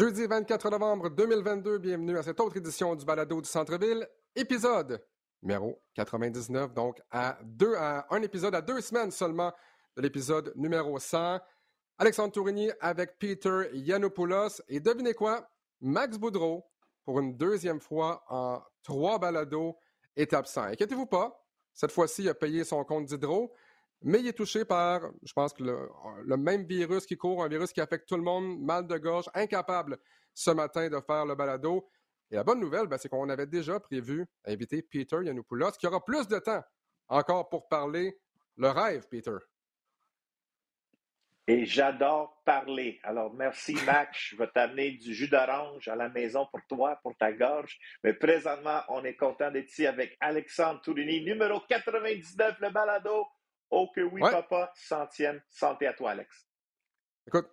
Jeudi 24 novembre 2022, bienvenue à cette autre édition du Balado du Centre-Ville, épisode numéro 99, donc à, deux, à un épisode à deux semaines seulement de l'épisode numéro 100. Alexandre Tourigny avec Peter Yanopoulos. Et devinez quoi? Max Boudreau, pour une deuxième fois en trois balados, est absent. Inquiétez-vous pas, cette fois-ci, il a payé son compte d'hydro. Mais il est touché par, je pense que le, même virus qui court, un virus qui affecte tout le monde, mal de gorge, incapable ce matin de faire le balado. Et la bonne nouvelle, ben, c'est qu'on avait déjà prévu inviter Peter Yanopoulos, qui aura plus de temps encore pour parler le rêve, Peter. Et j'adore parler. Alors, merci, Max. Je vais t'amener du jus d'orange à la maison pour toi, pour ta gorge. Mais présentement, on est content d'être ici avec Alexandre Tourini, numéro 99, le balado. Oh que oui, papa, centième. Santé à toi, Alex. Écoute,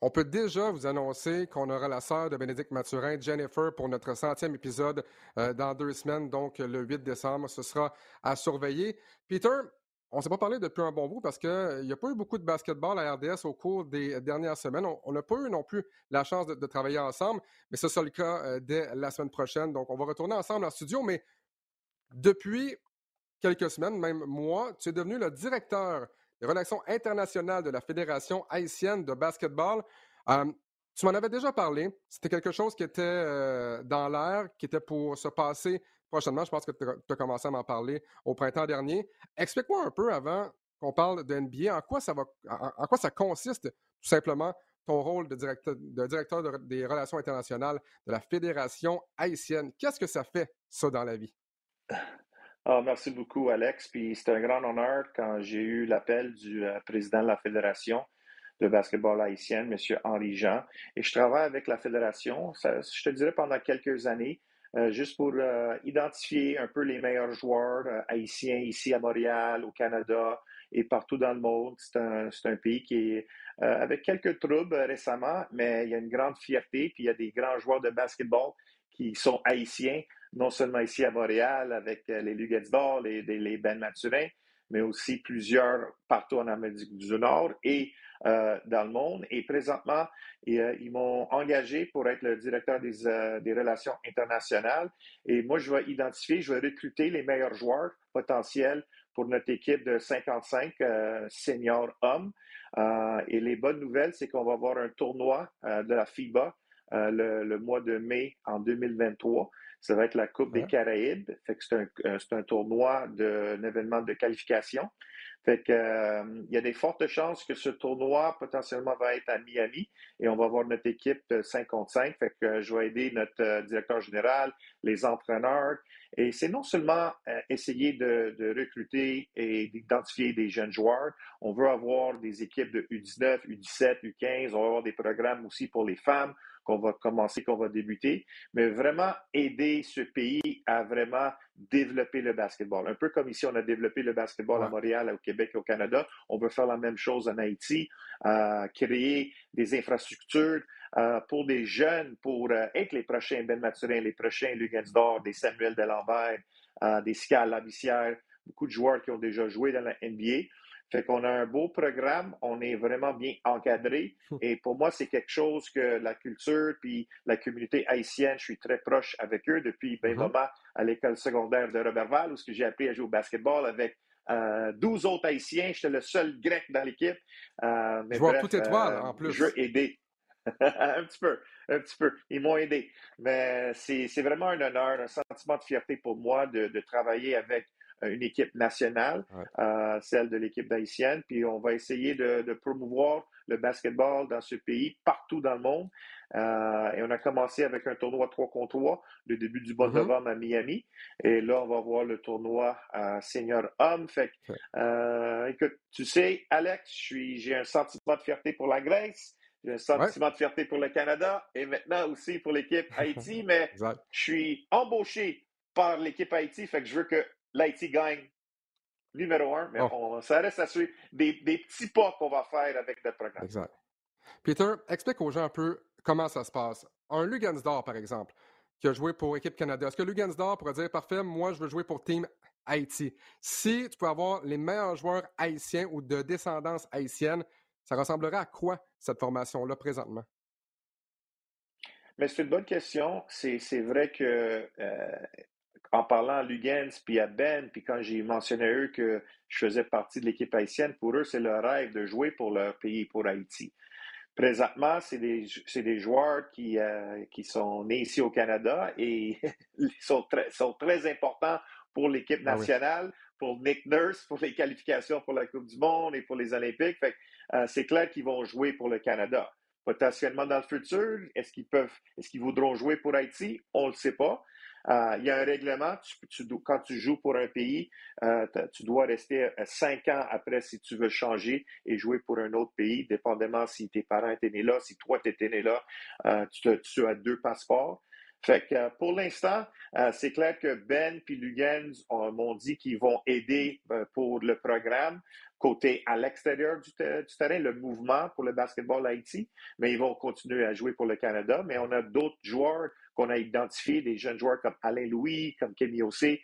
on peut déjà vous annoncer qu'on aura la sœur de Bénédicte Mathurin, Jennifer, pour notre centième épisode euh, dans deux semaines, donc le 8 décembre. Ce sera à surveiller. Peter, on ne s'est pas parlé depuis un bon bout parce qu'il euh, n'y a pas eu beaucoup de basketball à RDS au cours des dernières semaines. On n'a pas eu non plus la chance de, travailler ensemble, mais ce sera le cas euh, dès la semaine prochaine. Donc, on va retourner ensemble en studio, mais depuis quelques semaines, même mois, tu es devenu le directeur des relations internationales de la Fédération haïtienne de basketball. Tu m'en avais déjà parlé. C'était quelque chose qui était euh, dans l'air, qui était pour se passer prochainement. Je pense que tu as commencé à m'en parler au printemps dernier. Explique-moi un peu avant qu'on parle de NBA, en quoi ça va, en, quoi ça consiste tout simplement ton rôle de directeur des relations internationales de la Fédération haïtienne? Qu'est-ce que ça fait, ça, dans la vie? Ah, merci beaucoup, Alex. Puis c'est un grand honneur quand j'ai eu l'appel du euh, président de la Fédération de basketball haïtienne, M. Henri Jean. Et je travaille avec la Fédération, je te dirais pendant quelques années, euh, juste pour euh, identifier un peu les meilleurs joueurs haïtiens ici à Montréal, au Canada et partout dans le monde. C'est un, un, pays qui est avec quelques troubles récemment, mais il y a une grande fierté, puis il y a des grands joueurs de basketball qui sont haïtiens non seulement ici à Montréal avec euh, les Luguettes d'Or, les, les, Ben Maturin, mais aussi plusieurs partout en Amérique du Nord et euh, dans le monde. Et présentement, euh, ils m'ont engagé pour être le directeur des, relations internationales. Et moi, je vais identifier, je vais recruter les meilleurs joueurs potentiels pour notre équipe de 55 seniors hommes. et les bonnes nouvelles, c'est qu'on va avoir un tournoi de la FIBA le, le, mois de mai en 2023. Ça va être la Coupe des Caraïbes. Fait que c'est un, euh, un, tournoi, d'un événement de qualification. Fait que, euh, il y a des fortes chances que ce tournoi potentiellement va être à Miami et on va voir notre équipe 5 contre 5. Fait que je vais aider notre euh, directeur général, les entraîneurs. Et c'est non seulement essayer de, de, recruter et d'identifier des jeunes joueurs. On veut avoir des équipes de U19, U17, U15. On va avoir des programmes aussi pour les femmes qu'on va commencer, qu'on va débuter, mais vraiment aider ce pays à vraiment développer le basketball. Un peu comme ici, on a développé le basketball à Montréal, au Québec et au Canada. On veut faire la même chose en Haïti, euh, créer des infrastructures euh, pour des jeunes, pour euh, être les prochains Ben Maturin, les prochains Lugansdor, des Samuel Delambert, des Scal Labissière, beaucoup de joueurs qui ont déjà joué dans la NBA. Fait qu'on a un beau programme, on est vraiment bien encadré. Et pour moi, c'est quelque chose que la culture puis la communauté haïtienne, je suis très proche avec eux depuis ben moment à l'école secondaire de Robertval, où j'ai appris à jouer au basketball avec euh, 12 autres Haïtiens. J'étais le seul grec dans l'équipe. Euh, je vois tout étoile, euh, en plus. Je veux aider. un petit peu, un petit peu. Ils m'ont aidé. Mais c'est vraiment un honneur, un sentiment de fierté pour moi de, de travailler avec euh, une équipe nationale, euh, celle de l'équipe d'Haïtienne, puis on va essayer de, de, promouvoir le basketball dans ce pays, partout dans le monde. Euh, et on a commencé avec un tournoi 3 contre 3 le début du mois de mm-hmm. novembre à Miami. Et là, on va voir le tournoi à senior homme. Fait euh, écoute, tu sais, Alex, j'ai un sentiment de fierté pour la Grèce. J'ai un sentiment de fierté pour le Canada et maintenant aussi pour l'équipe Haïti, mais je suis embauché par l'équipe Haïti, fait que je veux que l'Haïti gagne numéro un, mais oh. ça reste à suivre des, petits pas qu'on va faire avec notre programme. Exact. Peter, explique aux gens un peu comment ça se passe. Un Lugansdor, par exemple, qui a joué pour Équipe Canada, est-ce que Lugansdor pourrait dire, parfait, moi, je veux jouer pour Team Haïti? Si tu peux avoir les meilleurs joueurs haïtiens ou de descendance haïtienne, ça ressemblerait à quoi cette formation-là présentement? mais c'est une bonne question. C'est vrai que euh, en parlant à Lugens puis à Ben, puis quand j'ai mentionné à eux que je faisais partie de l'équipe haïtienne, pour eux, c'est leur rêve de jouer pour leur pays, pour Haïti. Présentement, c'est des, des, joueurs qui, euh, qui sont nés ici au Canada et sont très, sont très importants pour l'équipe ah nationale, pour Nick Nurse, pour les qualifications pour la Coupe du Monde et pour les Olympiques. Euh, c'est clair qu'ils vont jouer pour le Canada. Potentiellement dans le futur, est-ce qu'ils peuvent, est-ce qu'ils voudront jouer pour Haïti? On ne le sait pas. Euh, il y a un règlement. quand tu joues pour un pays, euh, tu dois rester cinq ans après si tu veux changer et jouer pour un autre pays, dépendamment si tes parents étaient nés là, si toi tu étais né là, tu, tu, as deux passeports. Fait que euh, pour l'instant, euh, c'est clair que Ben puis Lugens m'ont dit qu'ils vont aider euh, pour le programme côté à l'extérieur du, terrain, le mouvement pour le basketball Haïti, mais ils vont continuer à jouer pour le Canada. Mais on a d'autres joueurs qu'on a identifiés, des jeunes joueurs comme Alain Louis, comme Kenny Ossé.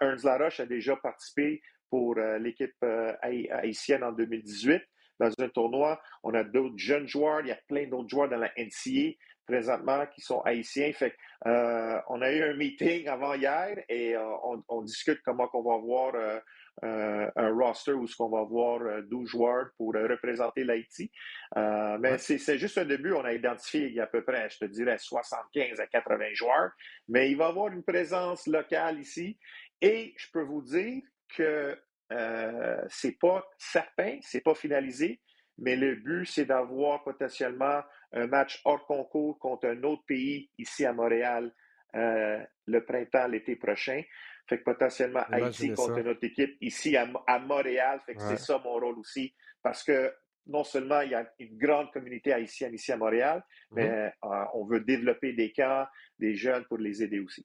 Ernst Laroche a déjà participé pour l'équipe haïtienne en 2018 dans un tournoi. On a d'autres jeunes joueurs, il y a plein d'autres joueurs dans la NCA présentement qui sont haïtiens. Fait euh, on a eu un meeting avant hier et euh, on, discute comment on va avoir euh, un roster où ce qu'on va avoir 12 joueurs pour représenter l'Haïti. mais c'est juste un début. On a identifié il y a à peu près, je te dirais, 75 à 80 joueurs. Mais il va y avoir une présence locale ici. Et je peux vous dire que euh, c'est pas certain, c'est pas finalisé, mais le but, c'est d'avoir potentiellement un match hors concours contre un autre pays ici à Montréal euh, le printemps, l'été prochain. Fait que potentiellement Haïti contre une autre équipe ici à, Montréal. Fait que c'est ça mon rôle aussi. Parce que non seulement il y a une grande communauté haïtienne ici à Montréal, mm-hmm. mais euh, on veut développer des camps, des jeunes pour les aider aussi.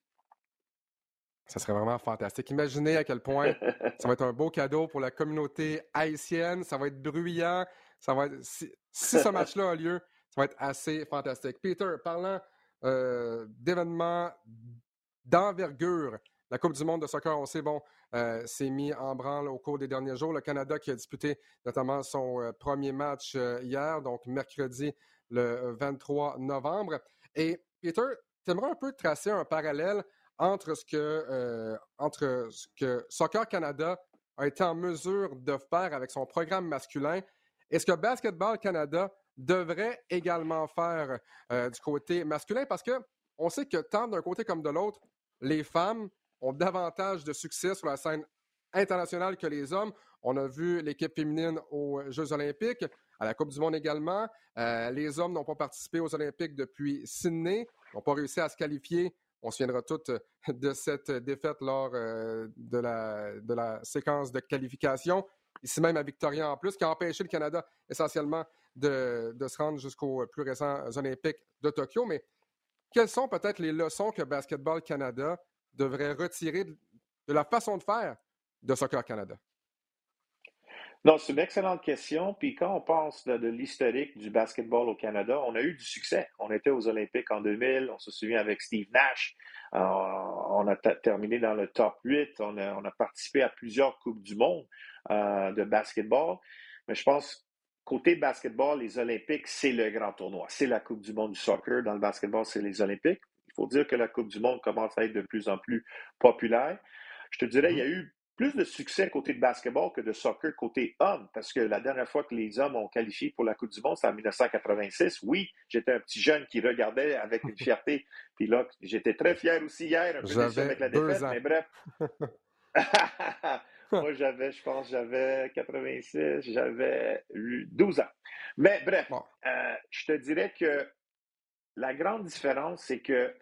Ça serait vraiment fantastique. Imaginez à quel point ça va être un beau cadeau pour la communauté haïtienne. Ça va être bruyant. Ça va si, ce match-là a lieu, ça va être assez fantastique. Peter, parlant euh, d'événements d'envergure, la Coupe du monde de soccer, on sait, bon, euh, s'est mis en branle au cours des derniers jours. Le Canada qui a disputé notamment son euh, premier match hier, donc mercredi le 23 novembre. Et Peter, tu aimerais un peu tracer un parallèle entre ce que, euh, entre que Soccer Canada a été en mesure de faire avec son programme masculin et ce que Basketball Canada devrait également faire euh, du côté masculin? Parce que on sait que tant d'un côté comme de l'autre, les femmes ont davantage de succès sur la scène internationale que les hommes. On a vu l'équipe féminine aux Jeux olympiques, à la Coupe du monde également. Euh, les hommes n'ont pas participé aux Olympiques depuis Sydney, n'ont pas réussi à se qualifier on se souviendra toutes de cette défaite lors euh, de, la, de la séquence de qualification. Ici même à Victoria en plus, qui a empêché le Canada essentiellement de, se rendre jusqu'aux plus récents Olympiques de Tokyo. Mais quelles sont peut-être les leçons que Basketball Canada devrait retirer de, la façon de faire de Soccer Canada? Non, c'est une excellente question. Puis quand on pense de, l'historique du basketball au Canada, on a eu du succès. On était aux Olympiques en 2000, on se souvient avec Steve Nash. Euh, on a terminé dans le top 8. On a, participé à plusieurs Coupes du Monde euh, de basketball. Mais je pense, côté basketball, les Olympiques, c'est le grand tournoi. C'est la Coupe du Monde du soccer. Dans le basketball, c'est les Olympiques. Il faut dire que la Coupe du Monde commence à être de plus en plus populaire. Je te dirais, il y a eu plus de succès côté de basketball que de soccer côté homme, parce que la dernière fois que les hommes ont qualifié pour la Coupe du Monde, c'était en 1986. Oui, j'étais un petit jeune qui regardait avec une fierté. Puis là, j'étais très fier aussi hier, un peu déçu avec la défaite, mais bref. Moi, j'avais, je pense, j'avais 86, j'avais 12 ans. Mais bref, euh, je te dirais que la grande différence, c'est que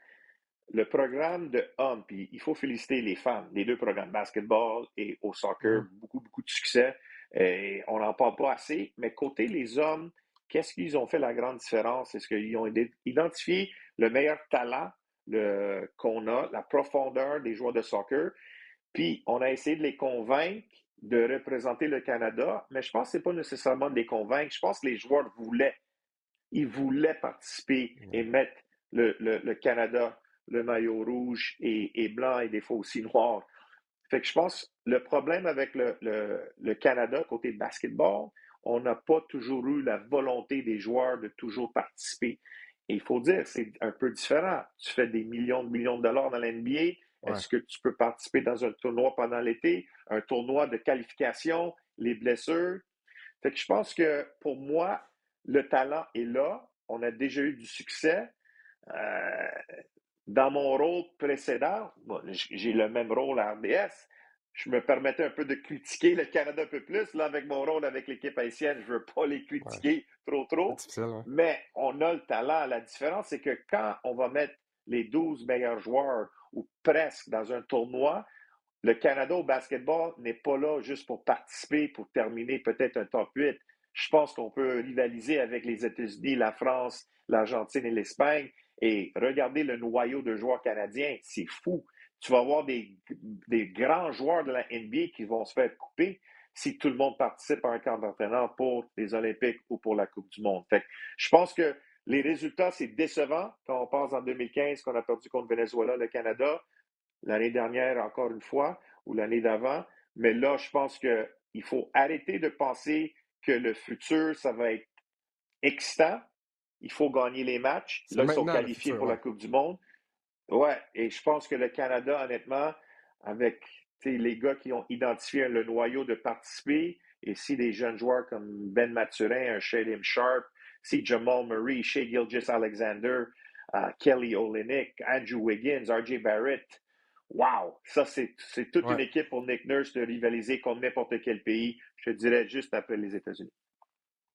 le programme de hommes, puis il faut féliciter les femmes, les deux programmes, basketball et au soccer, mm-hmm. beaucoup, beaucoup de succès. Et on n'en parle pas assez, mais côté les hommes, qu'est-ce qu'ils ont fait la grande différence? Est-ce qu'ils ont identifié le meilleur talent qu'on a, la profondeur des joueurs de soccer? Puis on a essayé de les convaincre de représenter le Canada, mais je pense que ce n'est pas nécessairement de les convaincre. Je pense que les joueurs voulaient. Ils voulaient participer et mettre le Canada le maillot rouge et, blanc et des fois aussi noir. Fait que je pense le problème avec le, le, Canada côté basketball, on n'a pas toujours eu la volonté des joueurs de toujours participer. il faut dire, c'est un peu différent. Tu fais des millions de millions de dollars dans l'NBA. Est-ce que tu peux participer dans un tournoi pendant l'été, un tournoi de qualification, les blessures? Fait que je pense que pour moi, le talent est là. On a déjà eu du succès. Euh, dans mon rôle précédent, j'ai le même rôle à RDS. Je me permettais un peu de critiquer le Canada un peu plus. Là, avec mon rôle avec l'équipe haïtienne, je ne veux pas les critiquer trop, trop. Mais on a le talent. La différence, c'est que quand on va mettre les 12 meilleurs joueurs ou presque dans un tournoi, le Canada au basketball n'est pas là juste pour participer, pour terminer peut-être un top 8. Je pense qu'on peut rivaliser avec les États-Unis, la France, l'Argentine et l'Espagne. Et regarder le noyau de joueurs canadiens, c'est fou. Tu vas avoir des, grands joueurs de la NBA qui vont se faire couper si tout le monde participe à un camp d'entraînement pour les Olympiques ou pour la Coupe du Monde. Je pense que les résultats, c'est décevant quand on pense en 2015 qu'on a perdu contre Venezuela, le Canada, l'année dernière encore une fois, ou l'année d'avant. Mais là, je pense qu'il faut arrêter de penser que le futur, ça va être excitant. Il faut gagner les matchs. Là, ils sont qualifiés pour la Coupe du Monde. Ouais, et je pense que le Canada, honnêtement, avec les gars qui ont identifié le noyau de participer, et si des jeunes joueurs comme Ben Maturin, un Shadim Sharp, si Jamal Murray, Shea Gilgis Alexander, uh, Kelly Olynyk, Andrew Wiggins, RJ Barrett, wow! Ça, c'est toute une équipe pour Nick Nurse de rivaliser contre n'importe quel pays, je dirais juste après les États-Unis.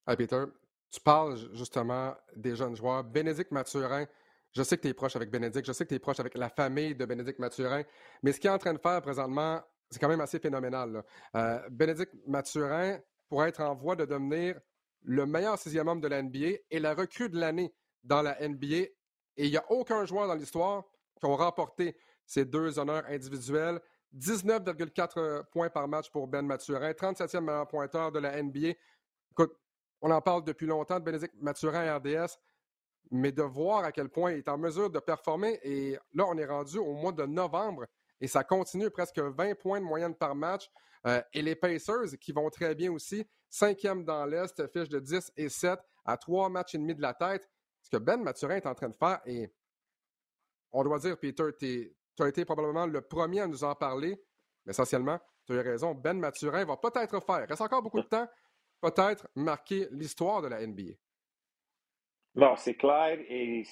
Hey Peter, tu parles justement des jeunes joueurs. Bénédicte Mathurin, je sais que tu es proche avec Bénédicte, je sais que tu es proche avec la famille de Bénédicte Mathurin, mais ce qu'il est en train de faire présentement, c'est quand même assez phénoménal. Euh, Bénédicte Mathurin pourrait être en voie de devenir le meilleur sixième homme de la NBA et la recrue de l'année dans la NBA. Et il n'y a aucun joueur dans l'histoire qui a remporté ces deux honneurs individuels. 19,4 points par match pour Ben Mathurin, 37e meilleur pointeur de la NBA. Écoute, on en parle depuis longtemps de Bénédicte Mathurin à RDS mais de voir à quel point il est en mesure de performer. Et là, on est rendu au mois de novembre et ça continue presque 20 points de moyenne par match. Euh, et les Pacers, qui vont très bien aussi, cinquième dans l'Est, fiche de 10 et 7 à trois matchs et demi de la tête. Ce que Ben Mathurin est en train de faire, et on doit dire, Peter, tu as été probablement le premier à nous en parler, mais essentiellement, tu as eu raison, Ben Mathurin va peut-être faire, il reste encore beaucoup de temps, peut-être marquer l'histoire de la NBA. Non, c'est clair et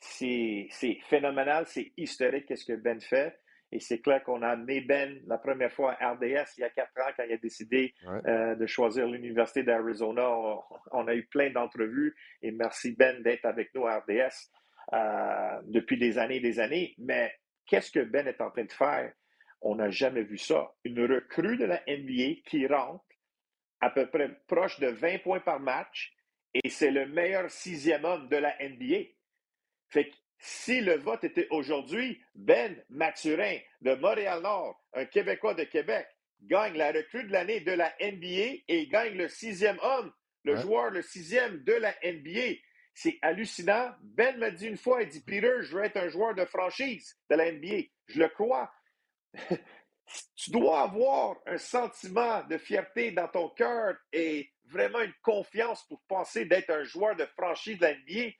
c'est phénoménal, c'est historique qu'est-ce que Ben fait. Et c'est clair qu'on a amené Ben la première fois à RDS il y a quatre ans quand il a décidé euh, de choisir l'Université d'Arizona. On, a eu plein d'entrevues et merci Ben d'être avec nous à RDS euh, depuis des années et des années. Mais qu'est-ce que Ben est en train de faire? On n'a jamais vu ça. Une recrue de la NBA qui rentre à peu près proche de 20 points par match et c'est le meilleur sixième homme de la NBA. Fait que si le vote était aujourd'hui, Ben Mathurin de Montréal-Nord, un Québécois de Québec, gagne la recrue de l'année de la NBA et gagne le sixième homme, le joueur le sixième de la NBA. C'est hallucinant. Ben m'a dit une fois, il dit Peter, je veux être un joueur de franchise de la NBA. Je le crois. tu dois avoir un sentiment de fierté dans ton cœur et vraiment une confiance pour penser d'être un joueur de franchise de l'NBA.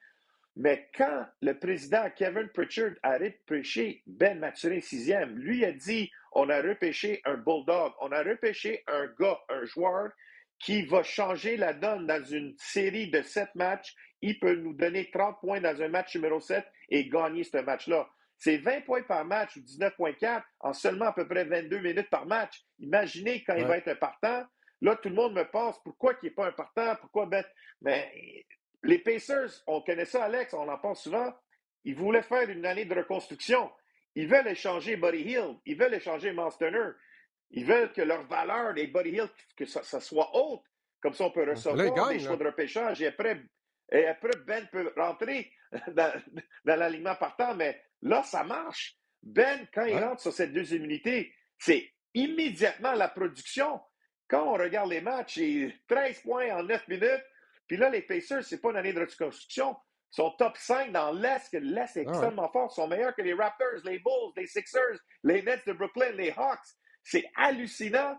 Mais quand le président Kevin Pritchard a repêché Ben Mathurin sixième, lui a dit on a repêché un bulldog, on a repêché un gars, un joueur qui va changer la donne dans une série de sept matchs. Il peut nous donner 30 points dans un match numéro 7 et gagner ce match-là. C'est 20 points par match ou 19,4 en seulement à peu près 22 minutes par match. Imaginez quand il va être un partant. Là, tout le monde me passe pourquoi il n'est pas un partant, pourquoi Mais les Pacers, on connaît ça, Alex, on en parle souvent. Ils voulaient faire une année de reconstruction. Ils veulent échanger Buddy Hill. Ils veulent échanger Miles Turner. Ils veulent que leur valeur des Buddy Hill, que ça, soit haute. Comme ça, on peut recevoir des choix de repêchage. Et après, et après, Ben peut rentrer dans, dans l'alignement partant. Mais Là, ça marche. Ben, quand il rentre sur cette deuxième unité, c'est immédiatement la production. Quand on regarde les matchs, il 13 points en 9 minutes. Puis là, les Pacers, c'est pas une année de reconstruction. Ils sont top 5 dans l'Est, que l'Est est ah extrêmement fort. Ils sont meilleurs que les Raptors, les Bulls, les Sixers, les Nets de Brooklyn, les Hawks. C'est hallucinant.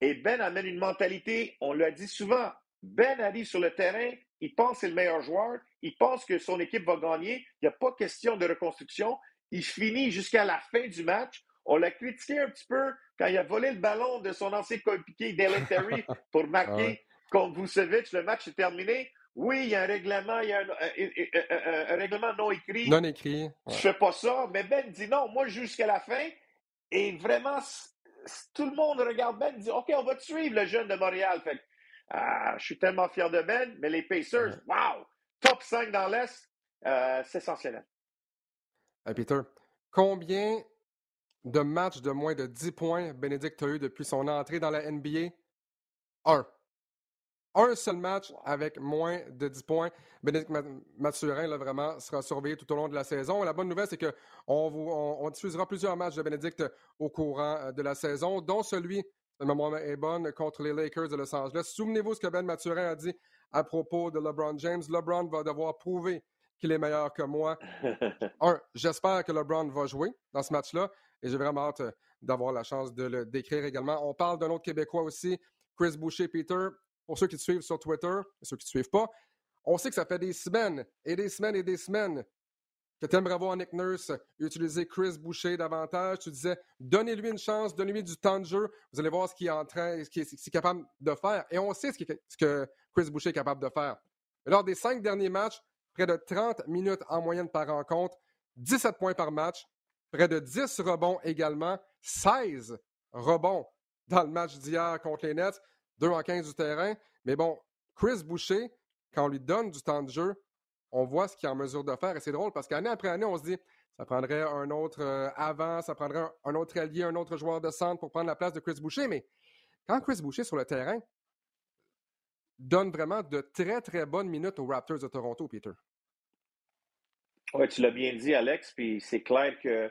Et Ben amène une mentalité, on l'a dit souvent, Ben arrive sur le terrain il pense que c'est le meilleur joueur, il pense que son équipe va gagner, il n'y a pas question de reconstruction. Il finit jusqu'à la fin du match. On l'a critiqué un petit peu quand il a volé le ballon de son ancien coéquipier Dylan Terry pour marquer contre Vucevic. Le match est terminé. Oui, il y a un règlement, il y a un, règlement non écrit. Non écrit. Je ne fais pas ça. Mais Ben dit non, moi, jusqu'à la fin. Et vraiment, tout le monde regarde Ben et dit OK, on va te suivre, le jeune de Montréal. Fait ah, je suis tellement fier de Ben, mais les Pacers, wow! Top 5 dans l'Est, euh, c'est essentiel. Peter, combien de matchs de moins de 10 points Bénédicte a eu depuis son entrée dans la NBA? Un. Un seul match avec moins de 10 points. Bénédicte Mathurin, là, vraiment, sera surveillé tout au long de la saison. La bonne nouvelle, c'est qu'on on, diffusera plusieurs matchs de Bénédicte au courant euh, de la saison, dont celui ma mémoire est bonne, contre les Lakers de Los Angeles. Souvenez-vous ce que Ben Mathurin a dit à propos de LeBron James. LeBron va devoir prouver qu'il est meilleur que moi. Un, j'espère que LeBron va jouer dans ce match-là et j'ai vraiment hâte euh, d'avoir la chance de le décrire également. On parle d'un autre Québécois aussi, Chris Boucher Peter. Pour ceux qui te suivent sur Twitter, et ceux qui ne te suivent pas, on sait que ça fait des semaines et des semaines et des semaines que tu aimerais voir Nick Nurse utiliser Chris Boucher davantage. Tu disais, donnez-lui une chance, donnez-lui du temps de jeu. Vous allez voir ce qu'il est en train, ce qu'il est, capable de faire. Et on sait ce, que Chris Boucher est capable de faire. lors des cinq derniers matchs, près de 30 minutes en moyenne par rencontre, 17 points par match, près de 10 rebonds également, 16 rebonds dans le match d'hier contre les Nets, 2 en 15 du terrain. Mais bon, Chris Boucher, quand on lui donne du temps de jeu, on voit ce qu'il est en mesure de faire. Et c'est drôle parce qu'année après année, on se dit ça prendrait un autre euh, avant, ça prendrait un, autre allié, un autre joueur de centre pour prendre la place de Chris Boucher. Mais quand Chris Boucher sur le terrain donne vraiment de très, très bonnes minutes aux Raptors de Toronto, Peter. Oui, tu l'as bien dit, Alex, puis c'est clair que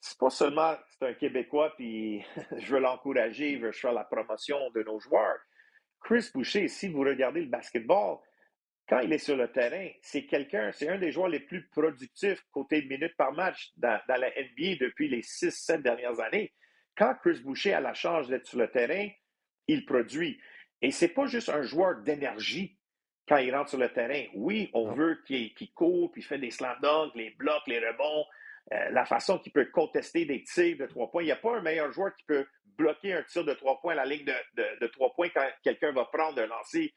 c'est pas seulement c'est un Québécois, puis je veux l'encourager, je veux faire la promotion de nos joueurs. Chris Boucher, si vous regardez le basketball, quand il est sur le terrain, c'est quelqu'un, c'est un des joueurs les plus productifs côté minutes par match dans, la NBA depuis les 6-7 dernières années. Quand Chris Boucher a la chance d'être sur le terrain, il produit. Et c'est pas juste un joueur d'énergie quand il rentre sur le terrain. Oui, on veut qu'il court, puis fait des slam dunks, les blocs, les rebonds, euh, la façon qu'il peut contester des tirs de trois points. Il n'y a pas un meilleur joueur qui peut bloquer un tir de trois points à la ligne de, trois points quand quelqu'un va prendre un lancer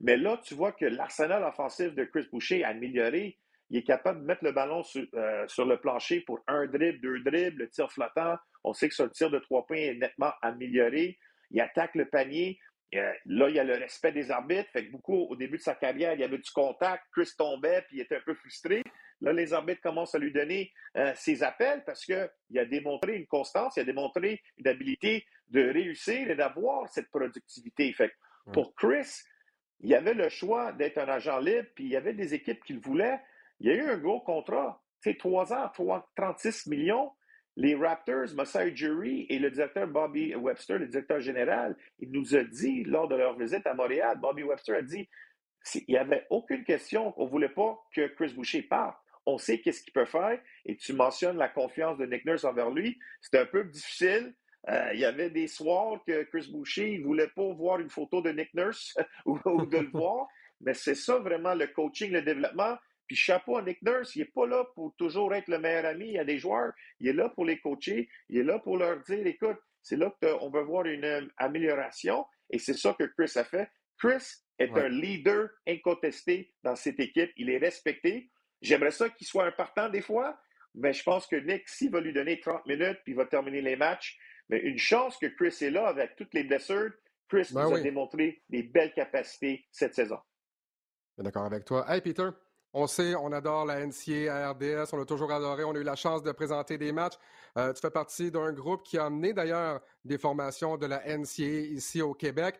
mais là, tu vois que l'arsenal offensif de Chris Boucher a amélioré. Il est capable de mettre le ballon euh, sur, le plancher pour un dribble, deux dribbles, le tir flottant. On sait que son tir de trois points est nettement amélioré. Il attaque le panier. Euh, là, il y a le respect des arbitres. Fait que beaucoup, au début de sa carrière, il y avait du contact. Chris tombait, puis il était un peu frustré. Là, les arbitres commencent à lui donner euh, ses appels parce qu'il a démontré une constance, il a démontré une habilité de réussir et d'avoir cette productivité. Fait pour Chris, il y avait le choix d'être un agent libre, puis il y avait des équipes qui le voulaient. Il y a eu un gros contrat. Tu sais, trois ans, 36 millions. Les Raptors, Masai Jury et le directeur Bobby Webster, le directeur général, il nous a dit lors de leur visite à Montréal, Bobby Webster a dit il n'y avait aucune question, on ne voulait pas que Chris Boucher parte. On sait qu'est-ce qu'il peut faire et tu mentionnes la confiance de Nick Nurse envers lui. C'était un peu difficile euh, il y avait des soirs que Chris Boucher ne voulait pas voir une photo de Nick Nurse ou, de le voir. Mais c'est ça vraiment le coaching, le développement. Puis chapeau à Nick Nurse, il n'est pas là pour toujours être le meilleur ami. Il y a des joueurs, il est là pour les coacher, il est là pour leur dire, écoute, c'est là qu'on veut voir une euh, amélioration. Et c'est ça que Chris a fait. Chris est un leader incontesté dans cette équipe. Il est respecté. J'aimerais ça qu'il soit un partant des fois, mais je pense que Nick, s'il va lui donner 30 minutes, puis il va terminer les matchs, mais une chance que Chris est là avec toutes les blessures. Chris ben nous a démontré des belles capacités cette saison. D'accord avec toi. Hey, Peter, on sait, on adore la NCA RDS, on l'a toujours adoré, on a eu la chance de présenter des matchs. Euh, tu fais partie d'un groupe qui a amené d'ailleurs des formations de la NCA ici au Québec.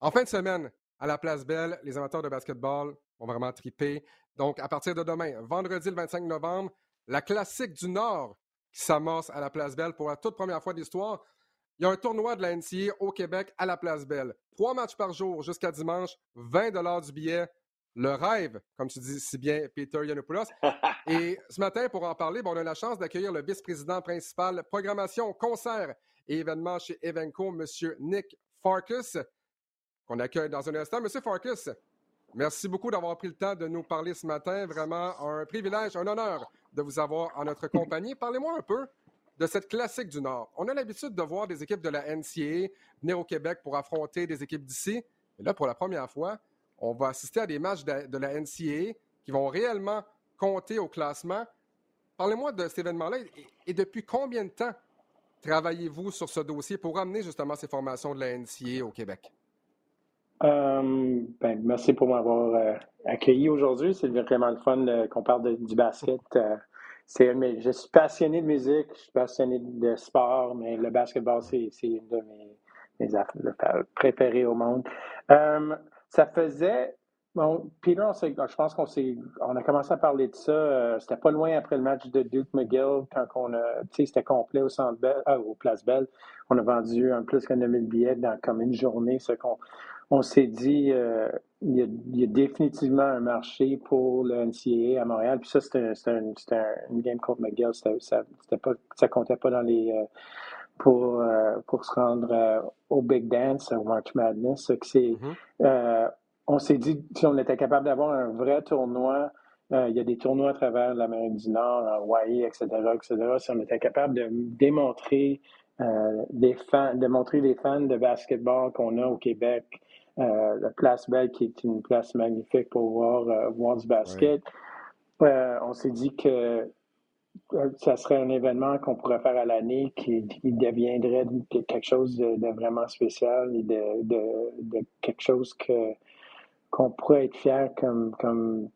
En fin de semaine, à la Place Belle, les amateurs de basketball vont vraiment triper. Donc, à partir de demain, vendredi le 25 novembre, la classique du Nord qui s'amorce à la Place Belle pour la toute première fois de l'histoire. Il y a un tournoi de la NCA au Québec à la Place Belle. Trois matchs par jour jusqu'à dimanche, 20 du billet. Le rêve, comme tu dis si bien, Peter Yanopoulos. Et ce matin, pour en parler, on a la chance d'accueillir le vice-président principal programmation, concert et événements chez Evenco, M. Nick Farkas, qu'on accueille dans un instant. Monsieur Farkas, merci beaucoup d'avoir pris le temps de nous parler ce matin. Vraiment un privilège, un honneur de vous avoir en notre compagnie. Parlez-moi un peu de cette classique du Nord. On a l'habitude de voir des équipes de la NCAA venir au Québec pour affronter des équipes d'ici. Mais là, pour la première fois, on va assister à des matchs de, la NCAA qui vont réellement compter au classement. Parlez-moi de cet événement-là et, depuis combien de temps travaillez-vous sur ce dossier pour amener justement ces formations de la NCAA au Québec? Euh, ben, merci pour m'avoir euh, accueilli aujourd'hui. C'est vraiment le fun euh, qu'on parle du basket. je suis passionné de musique, je suis passionné de sport, mais le basketball, c'est une de mes, affaires préférées au monde. ça faisait Bon, Peter, je pense qu'on on a commencé à parler de ça. c'était pas loin après le match de Duke McGill, quand on a, c'était complet au centre Bell, au Place Belle. On a vendu un plus que 9000 billets dans comme une journée. Ce qu'on, on s'est dit, euh, il, y a, définitivement un marché pour le NCAA à Montréal. Puis ça, c'était un, une game contre McGill. Ça, ça comptait pas dans les euh, pour, euh, pour se rendre au Big Dance, au March Madness. Mm-hmm. on s'est dit, si on était capable d'avoir un vrai tournoi, il y a des tournois à travers l'Amérique du Nord, en Hawaii, etc., etc. Si on était capable de démontrer des fans, de montrer les fans de basketball qu'on a au Québec, la place Belle, qui est une place magnifique pour voir, euh, voir du basket. Euh, on s'est dit que ça serait un événement qu'on pourrait faire à l'année qui, deviendrait quelque chose de, vraiment spécial et de, quelque chose que qu'on pourrait être fier comme comme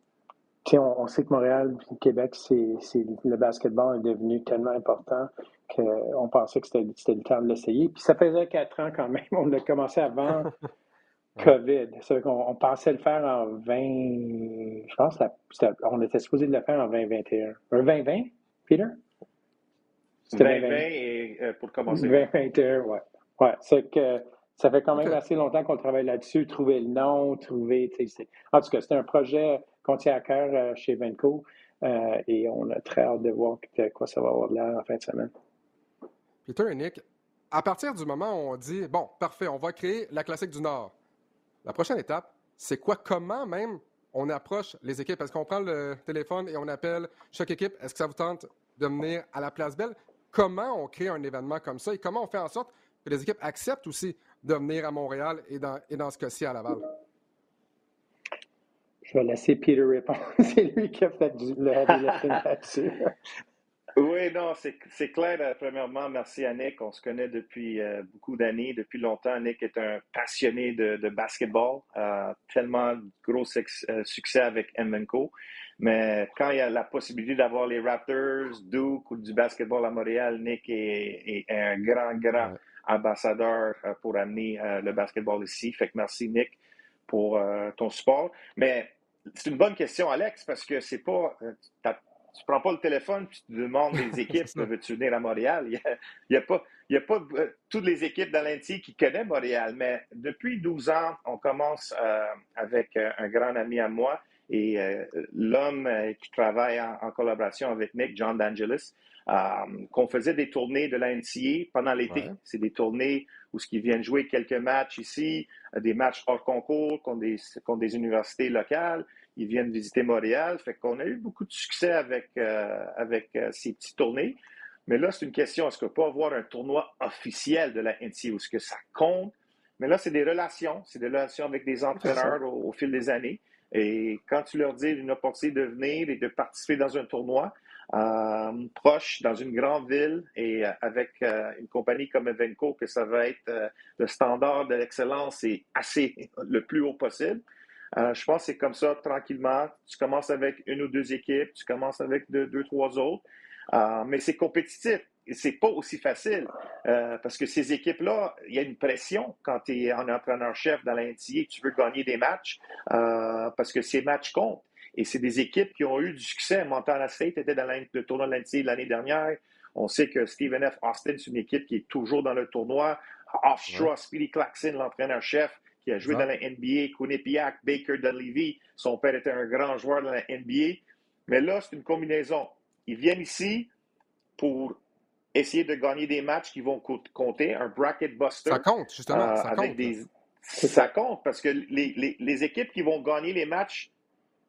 on, sait que Montréal et Québec, c'est, le basketball est devenu tellement important qu'on pensait que c'était, c'était le temps de l'essayer. Puis ça faisait quatre ans quand même. On a commencé avant COVID. C'est qu'on on pensait le faire en 20. Je pense on était supposé le faire en 2021. Un 2020, Peter? C'était 2020 et euh, pour commencer. 2021, ouais. Ouais, c'est que ça fait quand même assez longtemps qu'on travaille là-dessus, trouver le nom, trouver. En tout cas, c'était un projet qu'on tient à cœur euh, chez Venco euh, et on a très hâte de voir quoi ça va avoir de l'air en fin de semaine. Peter et Nick, à partir du moment où on dit, bon, parfait, on va créer la classique du Nord, la prochaine étape, c'est quoi, comment même on approche les équipes? Est-ce qu'on prend le téléphone et on appelle chaque équipe? Est-ce que ça vous tente de venir à la Place Belle? Comment on crée un événement comme ça et comment on fait en sorte que les équipes acceptent aussi de venir à Montréal et dans, et dans ce cas-ci à Laval? Je vais laisser Peter répondre. c'est lui qui a fait le heavy là-dessus. Oui, non, c'est clair. Euh, premièrement, merci à Nick. On se connaît depuis euh, beaucoup d'années, depuis longtemps. Nick est un passionné de, de basketball. Euh, tellement gros succès avec Mvenco. Mais quand il y a la possibilité d'avoir les Raptors, Duke ou du basketball à Montréal, Nick est, un grand, grand ambassadeur pour amener le basketball ici. Fait que merci, Nick, pour ton support. Mais c'est une bonne question, Alex, parce que c'est pas tu prends pas le téléphone et tu demandes les équipes veux-tu venir à Montréal? Il n'y a, pas, il a pas euh, toutes les équipes dans l'NT qui connaissent Montréal, mais depuis 12 ans, on commence euh, avec euh, un grand ami à moi et l'homme qui travaille en, collaboration avec Nick, John D'Angelis, qu'on faisait des tournées de la pendant l'été. C'est des tournées où ce qui viennent jouer quelques matchs ici, des matchs hors concours contre des, contre des universités locales ils viennent visiter Montréal. Fait qu'on a eu beaucoup de succès avec, euh, avec euh, ces petites tournées. Mais là, c'est une question, est-ce qu'on peut avoir un tournoi officiel de la NCA? Est-ce que ça compte? Mais là, c'est des relations. C'est des relations avec des entraîneurs au, fil des années. Et quand tu leur dis une opportunité de venir et de participer dans un tournoi euh, proche, dans une grande ville, et avec une compagnie comme Evenco, que ça va être le standard de l'excellence et assez le plus haut possible, euh, je pense que c'est comme ça, tranquillement. Tu commences avec une ou deux équipes, tu commences avec deux, trois autres. Euh, mais c'est compétitif. Et c'est pas aussi facile euh, parce que ces équipes-là, il y a une pression quand tu es en entraîneur-chef dans l'NCA, tu veux gagner des matchs parce que ces matchs comptent. Et c'est des équipes qui ont eu du succès. Montana State était dans le tournoi de l'NCA l'année dernière. On sait que Stephen F. Austin, c'est une équipe qui est toujours dans le tournoi. Offshore, Speedy Claxon, l'entraîneur-chef, qui a joué dans la NBA, Quinnipiac, Baker Dunleavy. Son père était un grand joueur dans la NBA. Mais là, c'est une combinaison. Ils viennent ici pour essayer de gagner des matchs qui vont compter, un bracket buster. Ça compte, justement. Euh, ça avec Des... ça compte parce que les, les, équipes qui vont gagner les matchs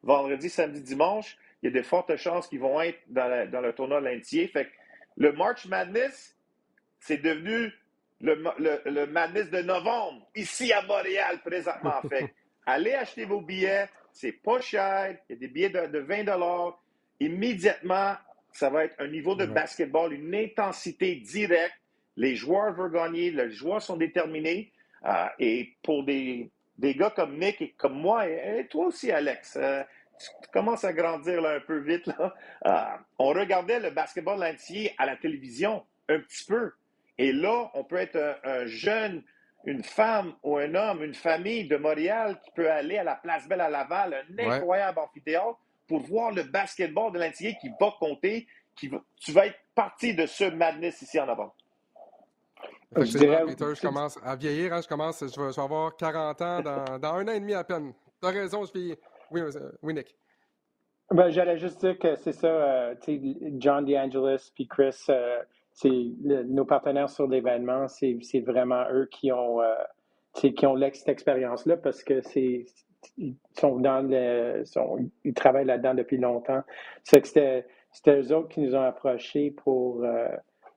vendredi, samedi, dimanche, il y a de fortes chances qu'ils vont être dans, dans le tournoi l'entier. Fait que le March Madness, c'est devenu le, le, Madness de novembre, ici à Montréal, présentement. fait allez acheter vos billets, c'est pas cher, il y a des billets de, de 20 Immédiatement, ça va être un niveau de basketball, une intensité directe. Les joueurs veulent gagner, les joueurs sont déterminés. Euh, et pour des, des, gars comme Nick et comme moi, et, toi aussi, Alex, euh, tu commences à grandir un peu vite. Là. Euh, on regardait le basketball entier à la télévision un petit peu. Et là, on peut être un, jeune, une femme ou un homme, une famille de Montréal qui peut aller à la Place Belle à Laval, un incroyable amphithéâtre, pour voir le basketball de l'entier qui va compter. Qui tu vas être partie de ce madness ici en avant. Je dirais, Peter, je commence à vieillir. Hein, je commence, je vais, avoir 40 ans dans, dans, un an et demi à peine. Tu as raison, je suis. Oui, oui Nick. Ben, J'allais juste dire que c'est ça, euh, John DeAngelis puis Chris, euh, c'est nos partenaires sur l'événement, c'est vraiment eux qui ont, euh, qui ont cette expérience-là parce que c'est ils le, travaillent là-dedans depuis longtemps. C'est c'était eux autres qui nous ont approchés pour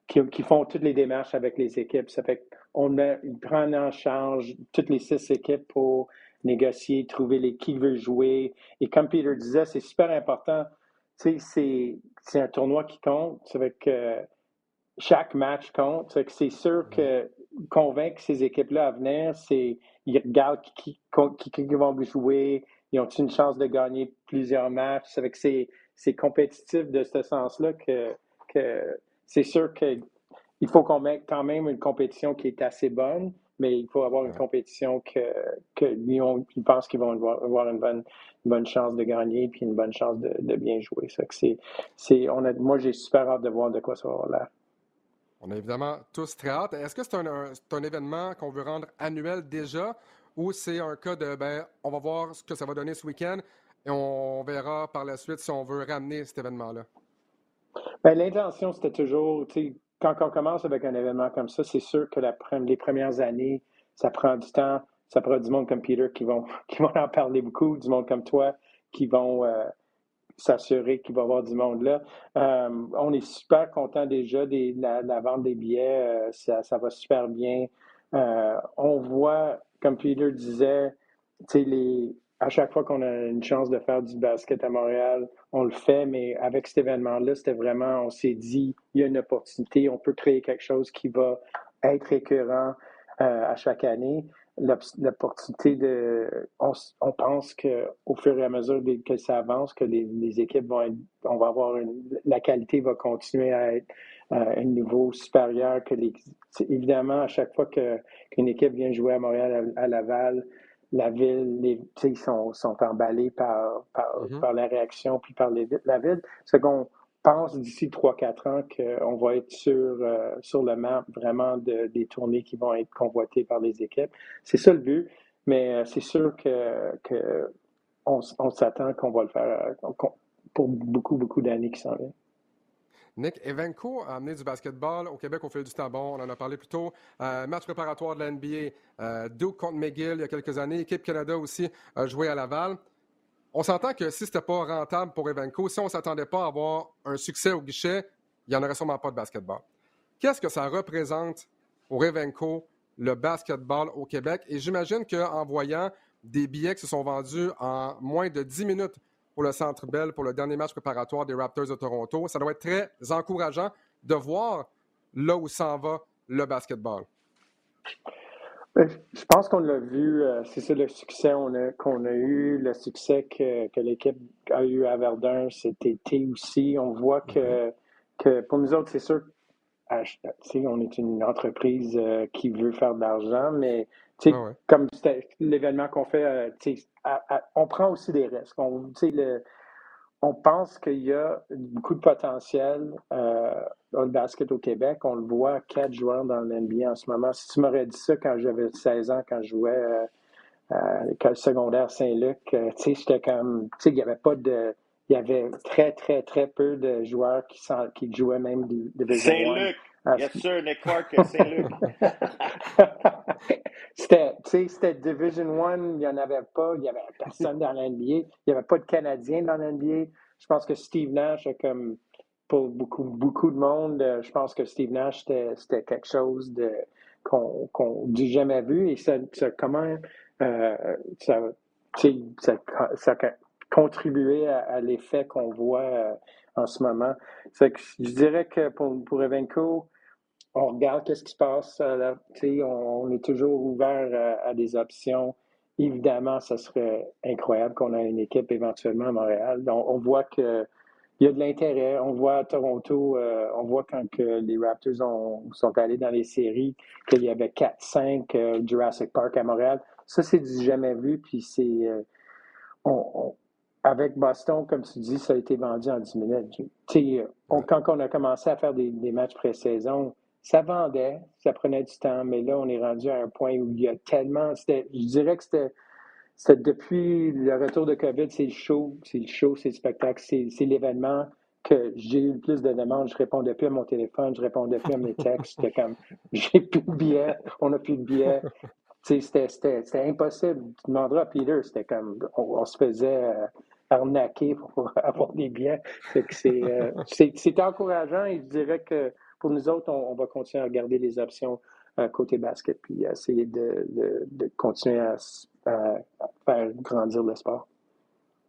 qui, font toutes les démarches avec les équipes. Ça fait qu'on prennent en charge toutes les six équipes pour négocier, trouver les qui veut jouer. Et comme Peter disait, c'est super important. C'est un tournoi qui compte. Ça fait que chaque match compte. C'est sûr que convaincre ces équipes-là à venir, c'est ils regardent qui, qui, qui, vont jouer, ils ont une chance de gagner plusieurs matchs? C'est compétitif de ce sens-là que, que c'est sûr qu'il faut qu'on mette quand même une compétition qui est assez bonne, mais il faut avoir une compétition que, que ils pensent qu'ils vont avoir, une, bonne, bonne chance de gagner puis une bonne chance de, bien jouer. Ça que c'est, on a, moi, j'ai super hâte de voir de quoi ça va l'air. On a évidemment tous très hâte. Est-ce que c'est un, événement qu'on veut rendre annuel déjà ou c'est un cas de, ben, on va voir ce que ça va donner ce week-end et on verra par la suite si on veut ramener cet événement-là? Ben, l'intention, c'était toujours, quand on commence avec un événement comme ça, c'est sûr que la, les premières années, ça prend du temps. Ça prend du monde comme Peter qui vont, qui vont en parler beaucoup, du monde comme toi qui vont euh, s'assurer qu'il va y avoir du monde là. Euh, on est super content déjà de la, vente des billets. Euh, ça, ça, va super bien. on voit, comme Peter disait, à chaque fois qu'on a une chance de faire du basket à Montréal, on le fait, mais avec cet événement-là, c'était vraiment, on s'est dit, il y a une opportunité, on peut créer quelque chose qui va être récurrent euh, à chaque année. L'opportunité de, on, pense qu'au fur et à mesure que ça avance, que les, équipes vont être, on va avoir une, la qualité va continuer à être à euh, un niveau supérieur que les, évidemment, à chaque fois qu'une équipe vient jouer à Montréal, à Laval, la ville, les, ils sont, sont emballés par, par, mm-hmm. par, la réaction puis par les, la ville. C'est qu'on pense d'ici 3-4 ans qu'on va être sur, euh, sur le map vraiment de, des tournées qui vont être convoitées par les équipes. C'est ça le but, mais euh, c'est sûr que, on, s'attend qu'on va le faire euh, pour beaucoup, beaucoup d'années qui s'en viennent. Nick, Evenco a amené du basketball au Québec au fil du temps. On en a parlé plus tôt. Match préparatoire de la NBA, euh, Duke contre McGill il y a quelques années. Équipe Canada aussi a joué à Laval. On s'entend que si ce n'était pas rentable pour Evenco, si on ne s'attendait pas à avoir un succès au guichet, il n'y en aurait sûrement pas de basketball. Qu'est-ce que ça représente pour Evenco, le basketball au Québec? Et j'imagine qu'en voyant des billets qui se sont vendus en moins de 10 minutes pour le Centre Bell pour le dernier match préparatoire des Raptors de Toronto. Ça doit être très encourageant de voir là où s'en va le basketball. Ben, je pense qu'on l'a vu, euh, c'est ça le succès qu'on a, eu, le succès que, l'équipe a eu à Verdun cet été aussi. On voit que, mm-hmm. que pour nous autres, c'est sûr, on est une entreprise euh, qui veut faire de l'argent, mais ah comme l'événement qu'on fait, euh, on prend aussi des risques. On, le, on pense qu'il y a beaucoup de potentiel euh, dans le basket au Québec. On le voit, quatre joueurs dans l'NBA en ce moment. Si tu m'aurais dit ça quand j'avais 16 ans, quand je jouais euh, à l'école secondaire Saint-Luc, euh, j'étais comme, il n'y avait pas de... Il y avait très, très, très peu de joueurs qui, qui jouaient même de Saint-Luc, Yes, sir, Nick Clark, Saint-Luc. c'était Division One, il n'y en avait pas, il n'y avait personne dans l'NBA, il n'y avait pas de Canadiens dans l'NBA. Je pense que Steve Nash, comme pour beaucoup, beaucoup de monde, euh, je pense que Steve Nash, c'était quelque chose de qu'on n'a jamais vu et ça, ça comment euh, ça, ça, ça, a contribué à, l'effet qu'on voit euh, en ce moment. Je dirais que pour, pour Evenco, on regarde qu'est-ce qui se passe. on, est toujours ouvert à, des options. Évidemment, ce serait incroyable qu'on ait une équipe éventuellement à Montréal. on voit que il y a de l'intérêt. On voit à Toronto, euh, on voit quand les Raptors sont allés dans les séries, qu'il y avait 4-5 euh, Jurassic Park à Montréal. Ça, c'est du jamais vu. Puis c'est. Euh, avec Boston, comme tu dis, ça a été vendu en 10 minutes. quand on a commencé à faire des, des matchs pré-saison, ça vendait, ça prenait du temps, mais là, on est rendu à un point où il y a tellement. Je dirais que c'était c'est depuis le retour de COVID, c'est le show, c'est le show, c'est le spectacle, c'est l'événement que j'ai eu le plus de demandes. Je répondais plus à mon téléphone, je répondais plus à mes textes. C'était comme, j'ai plus de billets, on n'a plus de billets. C'était impossible. Tu demanderas à Peter, c'était comme, on, se faisait euh, arnaquer pour avoir des billets. Euh, c'est encourageant et je dirais que pour nous autres, on, va continuer à regarder les options euh, côté basket puis essayer de, de, de continuer à faire grandir le sport.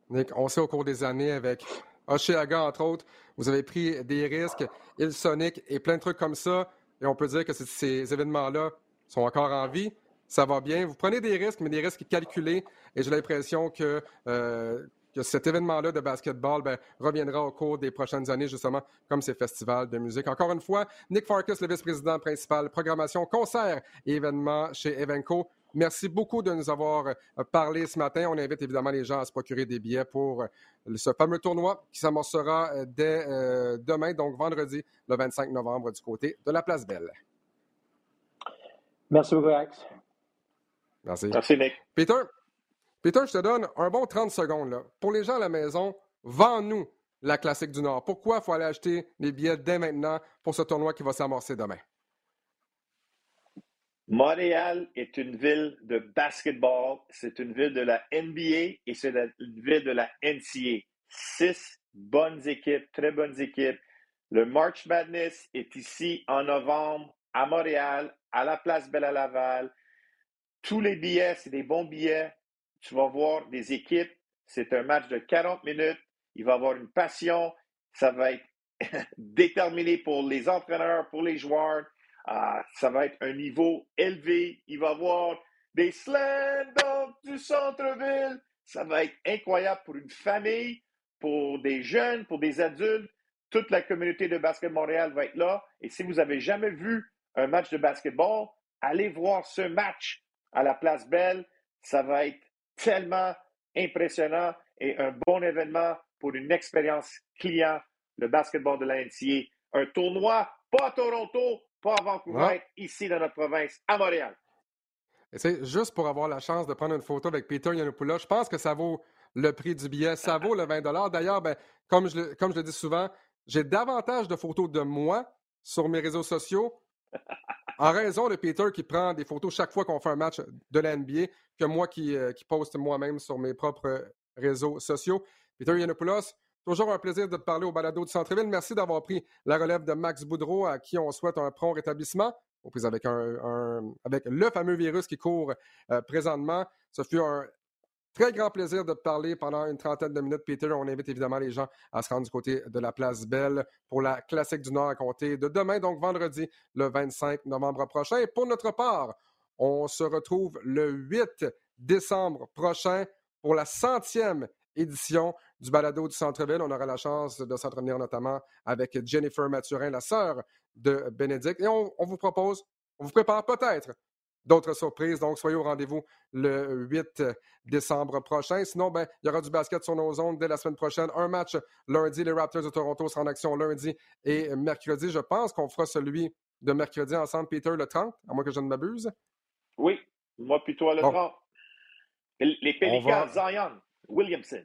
Nick, on sait au cours des années avec Oshiaga, entre autres, vous avez pris des risques, Il Sonic et plein de trucs comme ça. Et on peut dire que ces événements-là sont encore en vie. Ça va bien. Vous prenez des risques, mais des risques calculés. Et j'ai l'impression que, euh, cet événement-là de basketball ben, reviendra au cours des prochaines années, justement, comme ces festivals de musique. Encore une fois, Nick Farkas, le vice-président principal, programmation, concert et événements chez Evenco. Merci beaucoup de nous avoir euh, parlé ce matin. On invite évidemment les gens à se procurer des billets pour euh, ce fameux tournoi qui s'amorcera dès demain, donc vendredi, le 25 novembre, du côté de la Place Belle. Merci beaucoup, Alex. Merci. Merci, Nick. Peter, Peter, je te donne un bon 30 secondes. Là. Pour les gens à la maison, vends-nous la Classique du Nord. Pourquoi il faut aller acheter les billets dès maintenant pour ce tournoi qui va s'amorcer demain? Montréal est une ville de basketball, c'est une ville de la NBA et c'est une ville de la NCA. Six bonnes équipes, très bonnes équipes. Le March Madness est ici en novembre à Montréal, à la place Belle à Laval. Tous les billets, c'est des bons billets. Tu vas voir des équipes. C'est un match de 40 minutes. Il va y avoir une passion. Ça va être déterminé pour les entraîneurs, pour les joueurs. Ah, ça va être un niveau élevé. Il va y avoir des slams du centre-ville. Ça va être incroyable pour une famille, pour des jeunes, pour des adultes. Toute la communauté de Basket Montréal va être là. Et si vous n'avez jamais vu un match de basketball, allez voir ce match à la Place Belle. Ça va être tellement impressionnant et un bon événement pour une expérience client, le basketball de la NCA. Un tournoi, pas à Toronto, pas à Vancouver, ici dans notre province, à Montréal. Et juste pour avoir la chance de prendre une photo avec Peter Yanopoulos, je pense que ça vaut le prix du billet, ça vaut le 20 D'ailleurs, ben, comme, je, comme je le dis souvent, j'ai davantage de photos de moi sur mes réseaux sociaux en raison de Peter qui prend des photos chaque fois qu'on fait un match de la NBA que moi qui, euh, qui poste moi-même sur mes propres réseaux sociaux. Peter Yanopoulos, Toujours un plaisir de te parler au balado du Centre-Ville. Merci d'avoir pris la relève de Max Boudreau, à qui on souhaite un prompt rétablissement. Aux prises avec, avec le fameux virus qui court euh, présentement. Ce fut un très grand plaisir de te parler pendant une trentaine de minutes, Peter. On invite évidemment les gens à se rendre du côté de la place Belle pour la Classique du Nord à compter de demain, donc vendredi, le 25 novembre prochain. Et pour notre part, on se retrouve le 8 décembre prochain pour la centième édition du balado du Centre-Ville. On aura la chance de s'entretenir notamment avec Jennifer Mathurin, la sœur de Bénédicte. Et on, vous propose, on vous prépare peut-être d'autres surprises. Donc, soyez au rendez-vous le 8 décembre prochain. Sinon, ben, il y aura du basket sur nos ondes dès la semaine prochaine. Un match lundi. Les Raptors de Toronto seront en action lundi et mercredi. Je pense qu'on fera celui de mercredi ensemble, Peter, le 30, à moins que je ne m'abuse. Oui, moi puis toi le 30. Les Pélicans, Zion, Williamson.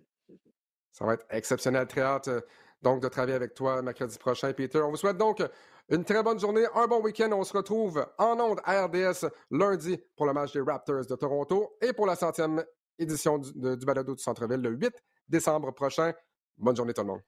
Ça va être exceptionnel. Très hâte euh, donc de travailler avec toi mercredi prochain, Peter. On vous souhaite donc Une très bonne journée, un bon week-end. On se retrouve en ondes à RDS lundi pour le match des Raptors de Toronto et pour la centième édition du, du balado du Centre-Ville le 8 décembre prochain. Bonne journée tout le monde.